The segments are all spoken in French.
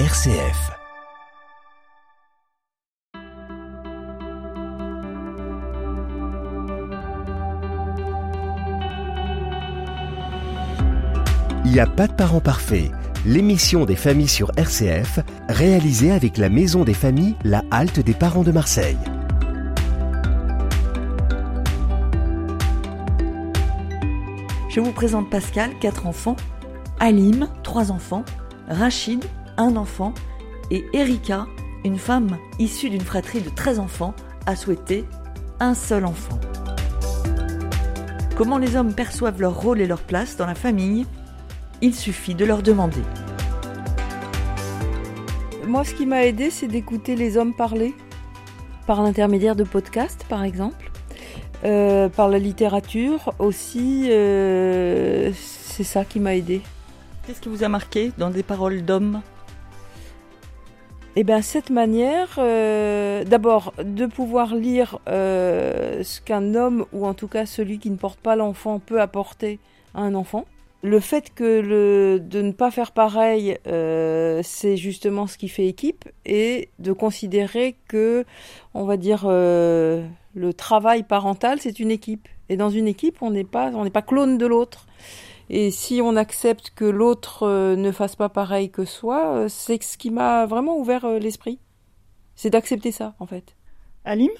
RCF. Il n'y a pas de parents parfaits. L'émission des familles sur RCF, réalisée avec la Maison des familles, la halte des parents de Marseille. Je vous présente Pascal, 4 enfants, Alim, 3 enfants, Rachid, un enfant, et Erika, une femme issue d'une fratrie de 13 enfants, a souhaité un seul enfant. Comment les hommes perçoivent leur rôle et leur place dans la famille Il suffit de leur demander. Moi, ce qui m'a aidé, c'est d'écouter les hommes parler, par l'intermédiaire de podcasts, par exemple, euh, par la littérature aussi. euh, c'est ça qui m'a aidé. Qu'est-ce qui vous a marqué dans des paroles d'hommes? Et bien, cette manière, euh, d'abord, de pouvoir lire euh, ce qu'un homme, ou en tout cas celui qui ne porte pas l'enfant, peut apporter à un enfant. Le fait que de ne pas faire pareil, euh, c'est justement ce qui fait équipe, et de considérer que, on va dire, le travail parental, c'est une équipe. Et dans une équipe, on n'est pas, on n'est pas clone de l'autre. Et si on accepte que l'autre euh, ne fasse pas pareil que soi, euh, c'est ce qui m'a vraiment ouvert euh, l'esprit. C'est d'accepter ça, en fait. Alim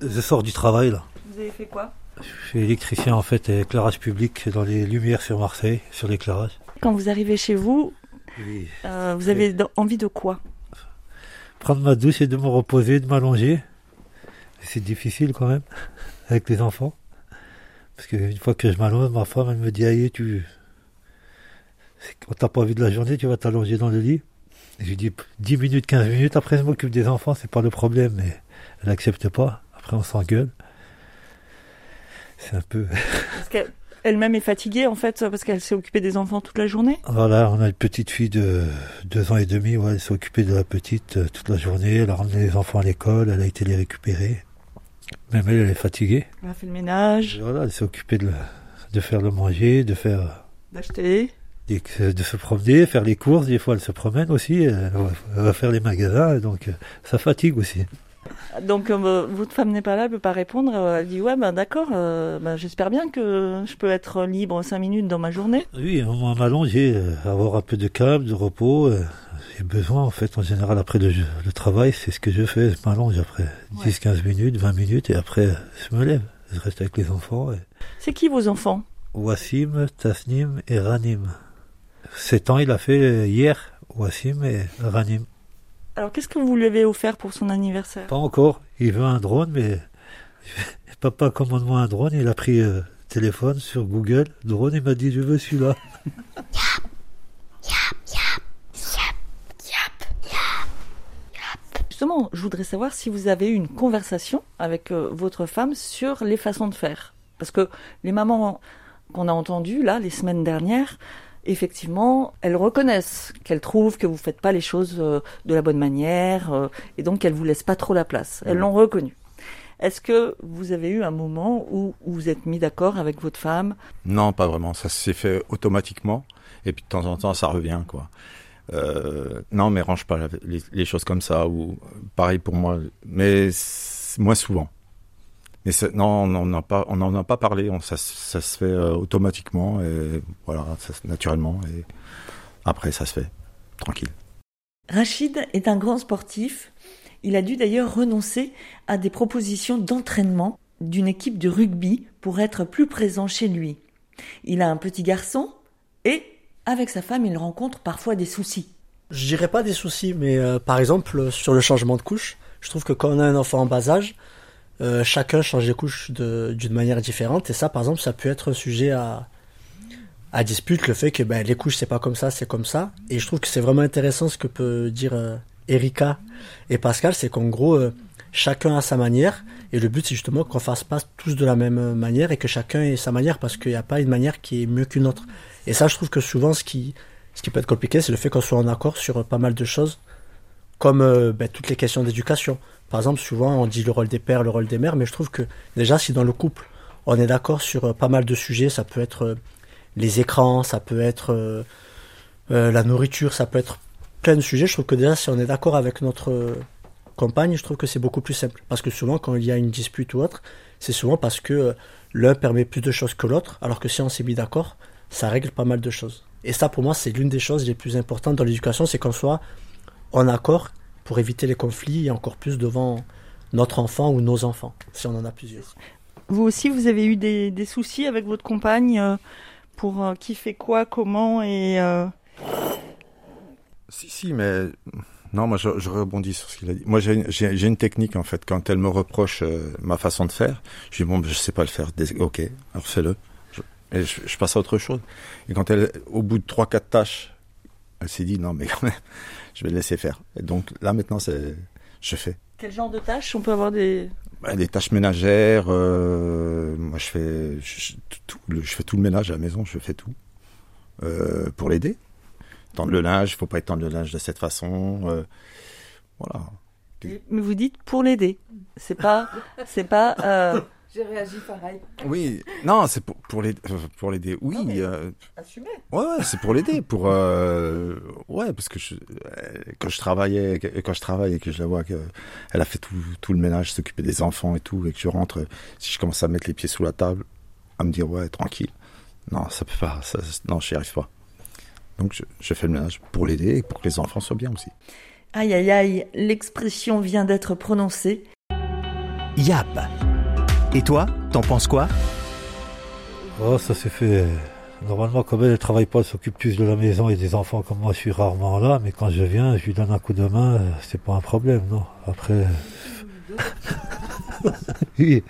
Je sors du travail là. Vous avez fait quoi? Je suis électricien en fait et éclairage public dans les lumières sur Marseille, sur l'éclairage. Quand vous arrivez chez vous, Oui. euh, vous avez envie de quoi? Prendre ma douche et de me reposer, de m'allonger. C'est difficile quand même avec les enfants. Parce qu'une fois que je m'allonge, ma femme elle me dit Aïe, tu. Quand t'as pas vu de la journée, tu vas t'allonger dans le lit. Et je lui dis 10 minutes, 15 minutes, après je m'occupe des enfants, c'est pas le problème, mais elle n'accepte pas. Après on s'engueule. C'est un peu. Parce qu'elle-même est fatiguée en fait parce qu'elle s'est occupée des enfants toute la journée. Voilà, on a une petite fille de deux ans et demi, ouais, elle s'est occupée de la petite euh, toute la journée, elle a ramené les enfants à l'école, elle a été les récupérer. Même elle, elle est fatiguée. Elle a fait le ménage, Voilà, elle s'est occupée de, de faire le manger, de faire, d'acheter. de se promener, faire les courses. Des fois, elle se promène aussi, elle va, elle va faire les magasins, donc euh, ça fatigue aussi. Donc euh, votre femme n'est pas là, elle peut pas répondre. euh, Elle dit ouais ben d'accord, euh, ben, j'espère bien que je peux être libre cinq minutes dans ma journée. Oui, on m'allonger, euh, avoir un peu de calme, de repos. J'ai besoin, en fait, en général, après le, le travail, c'est ce que je fais. Je m'allonge après Ouais. 10-15 minutes, 20 minutes, et après, je me lève. Je reste avec les enfants. et- C'est qui vos enfants? Wassim, Tasnim et Ranim. 7 ans, il a fait hier, Wassim et Ranim. Alors qu'est-ce que vous lui avez offert pour son anniversaire? Pas encore. Il veut un drone, mais papa commande-moi un drone. Il a pris euh, téléphone sur Google, drone, il m'a dit je veux celui-là. Justement, je voudrais savoir si vous avez eu une conversation avec euh, votre femme sur les façons de faire. Parce que les mamans qu'on a entendues là les semaines dernières, effectivement, elles reconnaissent qu'elles trouvent que vous faites pas les choses euh, de la bonne manière euh, et donc qu'elles vous laissent pas trop la place. Elles l'ont reconnu. Est-ce que vous avez eu un moment où vous vous êtes mis d'accord avec votre femme? Non, pas vraiment. Ça s'est fait automatiquement. Et puis de temps en temps, ça revient, quoi. Euh, non, mais range pas les, choses comme ça. Ou pareil pour moi, mais moins souvent. Mais non, on n'en a pas, a pas parlé. On, ça, ça se fait euh, automatiquement et voilà, ça, naturellement. Et après, ça se fait tranquille. Rachid est un grand sportif. Il a dû d'ailleurs renoncer à des propositions d'entraînement d'une équipe de rugby pour être plus présent chez lui. Il a un petit garçon et, avec sa femme, il rencontre parfois des soucis. Je dirais pas des soucis, mais euh, par exemple, sur le changement de couche, je trouve que quand on a un enfant en bas âge, euh, chacun change les couches d'une manière différente. Et ça, par exemple, ça peut être sujet à, à dispute, le fait que ben, les couches, c'est pas comme ça, c'est comme ça. Et je trouve que c'est vraiment intéressant ce que peut dire euh, Erika et Pascal, c'est qu'en gros, chacun a sa manière. Et le but, c'est justement qu'on fasse pas tous de la même manière et que chacun ait sa manière parce qu'il n'y a pas une manière qui est mieux qu'une autre. Et ça, je trouve que souvent, ce qui, ce qui peut être compliqué, c'est le fait qu'on soit en accord sur pas mal de choses, comme euh, ben, toutes les questions d'éducation. Par exemple, souvent, on dit le rôle des pères, le rôle des mères, mais je trouve que déjà, si dans le couple, on est d'accord sur euh, pas mal de sujets, ça peut être euh, les écrans, ça peut être la nourriture, ça peut être plein de sujets, je trouve que déjà, si on est d'accord avec notre compagne, je trouve que c'est beaucoup plus simple. Parce que souvent, quand il y a une dispute ou autre, c'est souvent parce que l'un permet plus de choses que l'autre, alors que si on s'est mis d'accord, ça règle pas mal de choses. Et ça, pour moi, c'est l'une des choses les plus importantes dans l'éducation, c'est qu'on soit en accord pour éviter les conflits et encore plus devant notre enfant ou nos enfants, si on en a plusieurs. Vous aussi, vous avez eu des, des soucis avec votre compagne euh, pour euh, qui fait quoi, comment et... Euh... Si, si, mais non, moi je, je, rebondis sur ce qu'il a dit. Moi j'ai une technique en fait. Quand elle me reproche euh, ma façon de faire, je dis bon, je sais pas le faire. Ok, alors fais-le. Et je, je, passe à autre chose. Et quand elle, au bout de trois quatre tâches, elle s'est dit non mais quand même, je vais le laisser faire. Et donc là maintenant c'est, je fais. Quel genre de tâches On peut avoir des bah, des tâches ménagères. Euh, moi, je fais, je, tout, je, fais tout le ménage à la maison. Je fais tout euh, pour l'aider. Tendre le linge, il faut pas étendre le linge de cette façon. Euh, voilà. Mais vous dites pour l'aider. C'est pas, c'est pas. Euh, j'ai réagi pareil. Oui, non, c'est pour, pour l'aider. Pour l'aider, oui. Non, euh... Assumer. Ouais, ouais c'est pour l'aider. Pour, euh... ouais, parce que je, quand je travaillais, quand je travaille et que je la vois qu'elle a fait tout, tout le ménage, s'occuper des enfants et tout, et que je rentre, si je commence à mettre les pieds sous la table, à me dire, ouais, tranquille. Non, ça peut pas, ça, non, j'y arrive pas. Donc, je, je fais le ménage pour l'aider et pour que les enfants soient bien aussi. Aïe, aïe, aïe, l'expression vient d'être prononcée. Yap. Et toi, t'en penses quoi Oh, ça s'est fait. Normalement, comme elle ne travaille pas, elle s'occupe plus de la maison et des enfants, comme moi je suis rarement là, mais quand je viens, je lui donne un coup de main, c'est pas un problème, non Après. oui.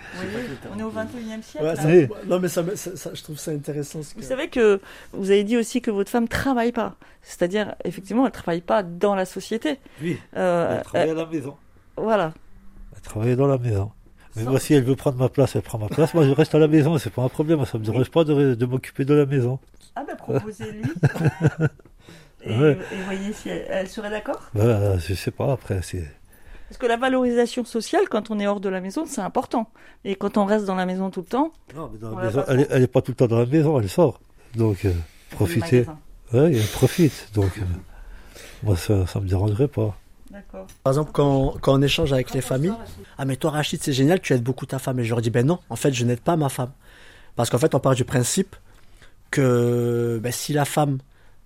On est au 21e siècle. Ouais, ça, non, mais ça, ça, ça, je trouve ça intéressant. Ce que... Vous savez que vous avez dit aussi que votre femme travaille pas. C'est-à-dire, effectivement, elle travaille pas dans la société. Oui. Euh, elle travaille elle... à la maison. Voilà. Elle travaille dans la maison. Mais moi, si elle veut prendre ma place, elle prend ma place. Moi, je reste à la maison, c'est pas un problème. Ça me dérange pas de, de m'occuper de la maison. Ah, ben, proposez-lui. et, ouais. et, voyez si elle, elle serait d'accord bah, Je sais pas, après, c'est. Parce que la valorisation sociale, quand on est hors de la maison, c'est important. Et quand on reste dans la maison tout le temps. Non, mais dans la maison, elle, est, elle est pas tout le temps dans la maison, elle sort. Donc, euh, profitez. Ouais, elle profite. Donc, euh, moi, ça, ça me dérangerait pas. Par exemple, quand, quand on échange avec les familles, ah mais toi Rachid, c'est génial, tu aides beaucoup ta femme. Et je leur dis, ben non, en fait, je n'aide pas ma femme. Parce qu'en fait, on part du principe que ben, si la femme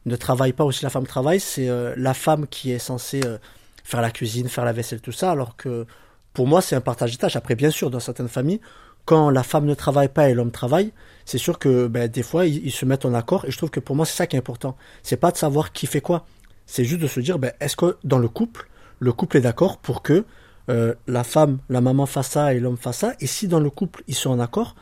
ne travaille pas ou si la femme travaille, c'est euh, la femme qui est censée euh, faire la cuisine, faire la vaisselle, tout ça. Alors que pour moi, c'est un partage des tâches. Après, bien sûr, dans certaines familles, quand la femme ne travaille pas et l'homme travaille, c'est sûr que ben, des fois, ils, ils, se mettent en accord. Et je trouve que pour moi, c'est ça qui est important. C'est pas de savoir qui fait quoi. C'est juste de se dire, ben, est-ce que dans le couple, le couple est d'accord pour que euh, la femme, la maman fasse ça et l'homme fasse ça. Et si dans le couple ils sont en accord,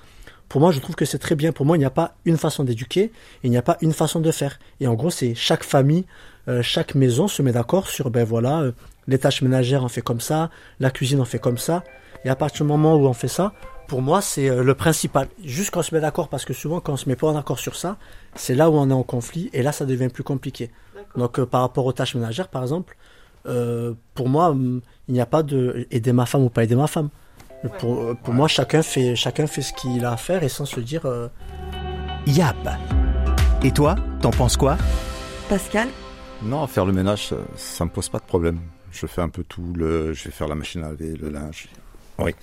pour moi je trouve que c'est très bien. Pour moi il n'y a pas une façon d'éduquer, il n'y a pas une façon de faire. Et en gros c'est chaque famille, euh, chaque maison se met d'accord sur ben voilà euh, les tâches ménagères on fait comme ça, la cuisine on fait comme ça. Et à partir du moment où on fait ça, pour moi c'est le principal. Juste quand on se met d'accord parce que souvent quand on se met pas en accord sur ça, c'est là où on est en conflit et là ça devient plus compliqué. Donc par rapport aux tâches ménagères par exemple. Euh, pour moi, il n'y a pas de aider ma femme ou pas aider ma femme. Ouais. Pour, pour ouais. moi, chacun fait, chacun fait ce qu'il a à faire et sans se dire. Euh... Yap. Et toi, t'en penses quoi? Pascal? Non, faire le ménage, ça, ça me pose pas de problème. Je fais un peu tout. Le, je vais faire la machine à laver, le linge. Oui.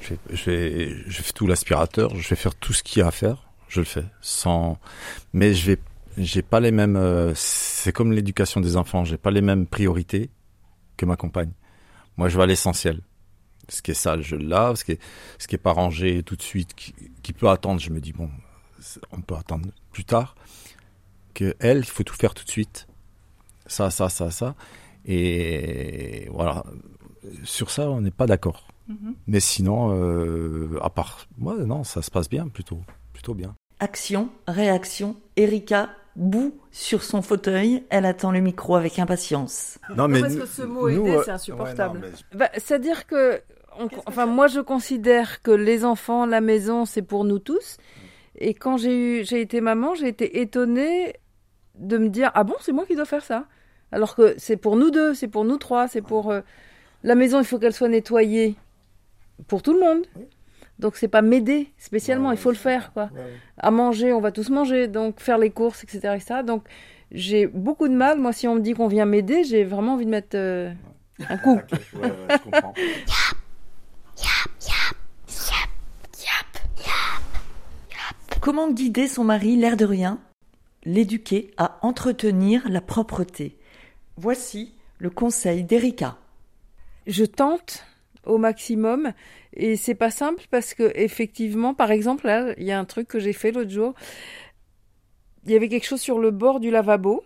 Je fais, je fais, je fais tout l'aspirateur. Je vais faire tout ce qu'il y a à faire. Je le fais. Sans. Mais je vais j'ai pas les mêmes. Euh, c'est comme l'éducation des enfants. J'ai pas les mêmes priorités que ma compagne. Moi, je vais à l'essentiel. Ce qui est sale, je le lave. Ce qui est, ce qui est pas rangé tout de suite, qui, qui peut attendre, je me dis bon, on peut attendre plus tard. Que elle, il faut tout faire tout de suite. Ça, ça, ça, ça. Et voilà. Sur ça, on n'est pas d'accord. Mm -hmm. Mais sinon, euh, à part, moi, ouais, non, ça se passe bien, plutôt, plutôt bien. Action, réaction. Erika bout sur son fauteuil, elle attend le micro avec impatience. Non, mais parce que ce mot nous, aider, c'est insupportable. Ouais, mais... bah, C'est-à-dire que, on, enfin, moi, je considère que les enfants, la maison, c'est pour nous tous. Et quand j'ai eu, j'ai été maman, j'ai été étonnée de me dire, ah bon, c'est moi qui dois faire ça. Alors que c'est pour nous deux, c'est pour nous trois, c'est pour euh, la maison, il faut qu'elle soit nettoyée pour tout le monde. Oui. Donc c'est pas m'aider spécialement, ouais, il faut le faire quoi. Ouais. À manger, on va tous manger, donc faire les courses, etc., etc. Donc j'ai beaucoup de mal. Moi, si on me dit qu'on vient m'aider, j'ai vraiment envie de mettre euh, un coup. Je comprends. Comment guider son mari, l'air de rien L'éduquer à entretenir la propreté? Voici le conseil d'Erika. je tente au maximum. Et c'est pas simple parce que effectivement par exemple là il y a un truc que j'ai fait l'autre jour. Il y avait quelque chose sur le bord du lavabo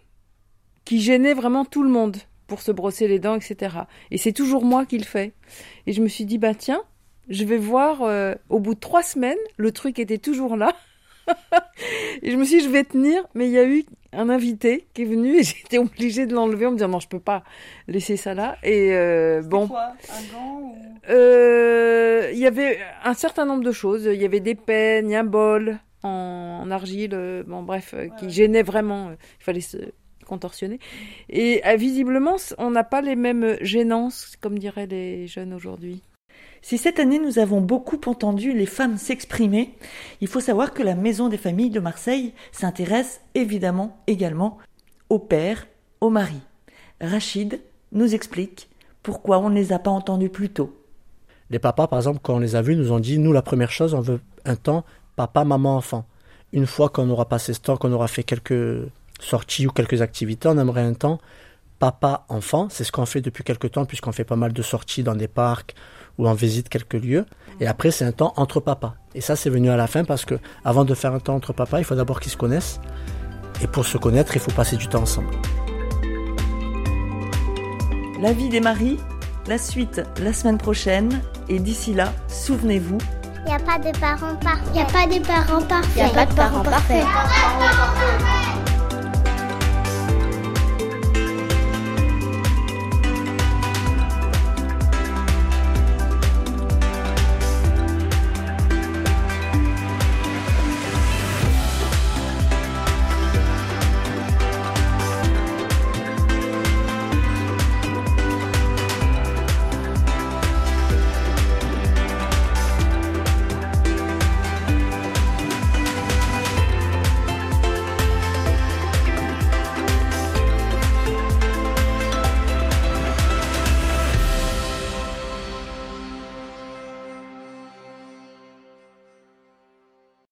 qui gênait vraiment tout le monde pour se brosser les dents etc et c'est toujours moi qui le fais. Et je me suis dit bah tiens je vais voir euh, au bout de trois semaines le truc était toujours là. Et je me suis dit je vais tenir mais il y a eu un invité qui est venu et j'étais obligée de l'enlever en me disant non je peux pas laisser ça là et euh, bon Quoi Un gant ou... euh, il y avait un certain nombre de choses. Il y avait des peignes, un bol en, en argile, euh, bon bref, qui gênait vraiment. il fallait se contorsionner. Et visiblement, on n'a pas les mêmes gênances, comme diraient les jeunes aujourd'hui. Si cette année nous avons beaucoup entendu les femmes s'exprimer, il faut savoir que la Maison des familles de Marseille s'intéresse évidemment également aux pères, aux maris. Rachid nous explique pourquoi on ne les a pas entendus plus tôt. Les papas, par exemple, quand on les a vus, nous ont dit, nous, la première chose, on veut un temps papa, maman, enfant. Une fois qu'on aura passé ce temps, qu'on aura fait quelques sorties ou quelques activités, on aimerait un temps papa, enfant. C'est ce qu'on fait depuis quelques temps, puisqu'on fait pas mal de sorties dans des parcs ou on visite quelques lieux. Et après, c'est un temps entre papas. Et ça, c'est venu à la fin parce que avant de faire un temps entre papas, il faut d'abord qu'ils se connaissent. Et pour se connaître, il faut passer du temps ensemble. La vie des maris, la suite la semaine prochaine, et d'ici là, souvenez-vous, Il n'y a pas de parents parfaits. Il n'y a pas de parents parfaits. Y a pas de parents parfaits. parfaits.